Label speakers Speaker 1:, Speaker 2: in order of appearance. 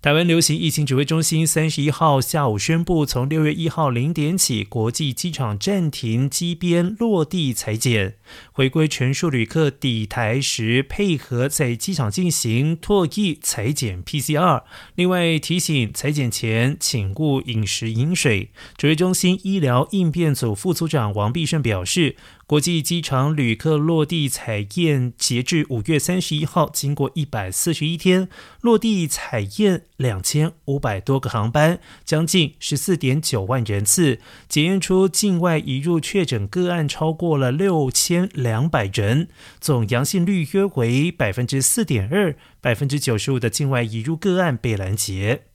Speaker 1: 台湾流行疫情指挥中心三十一号下午宣布，从六月一号零点起，国际机场暂停机边落地裁剪，回归全数旅客抵台时配合在机场进行唾液裁剪 PCR。另外提醒，裁剪前请勿饮食饮水。指挥中心医疗应变组副组长王必胜表示。国际机场旅客落地采验，截至五月三十一号，经过一百四十一天，落地采验两千五百多个航班，将近十四点九万人次，检验出境外移入确诊个案超过了六千两百人，总阳性率约为百分之四点二，百分之九十五的境外移入个案被拦截。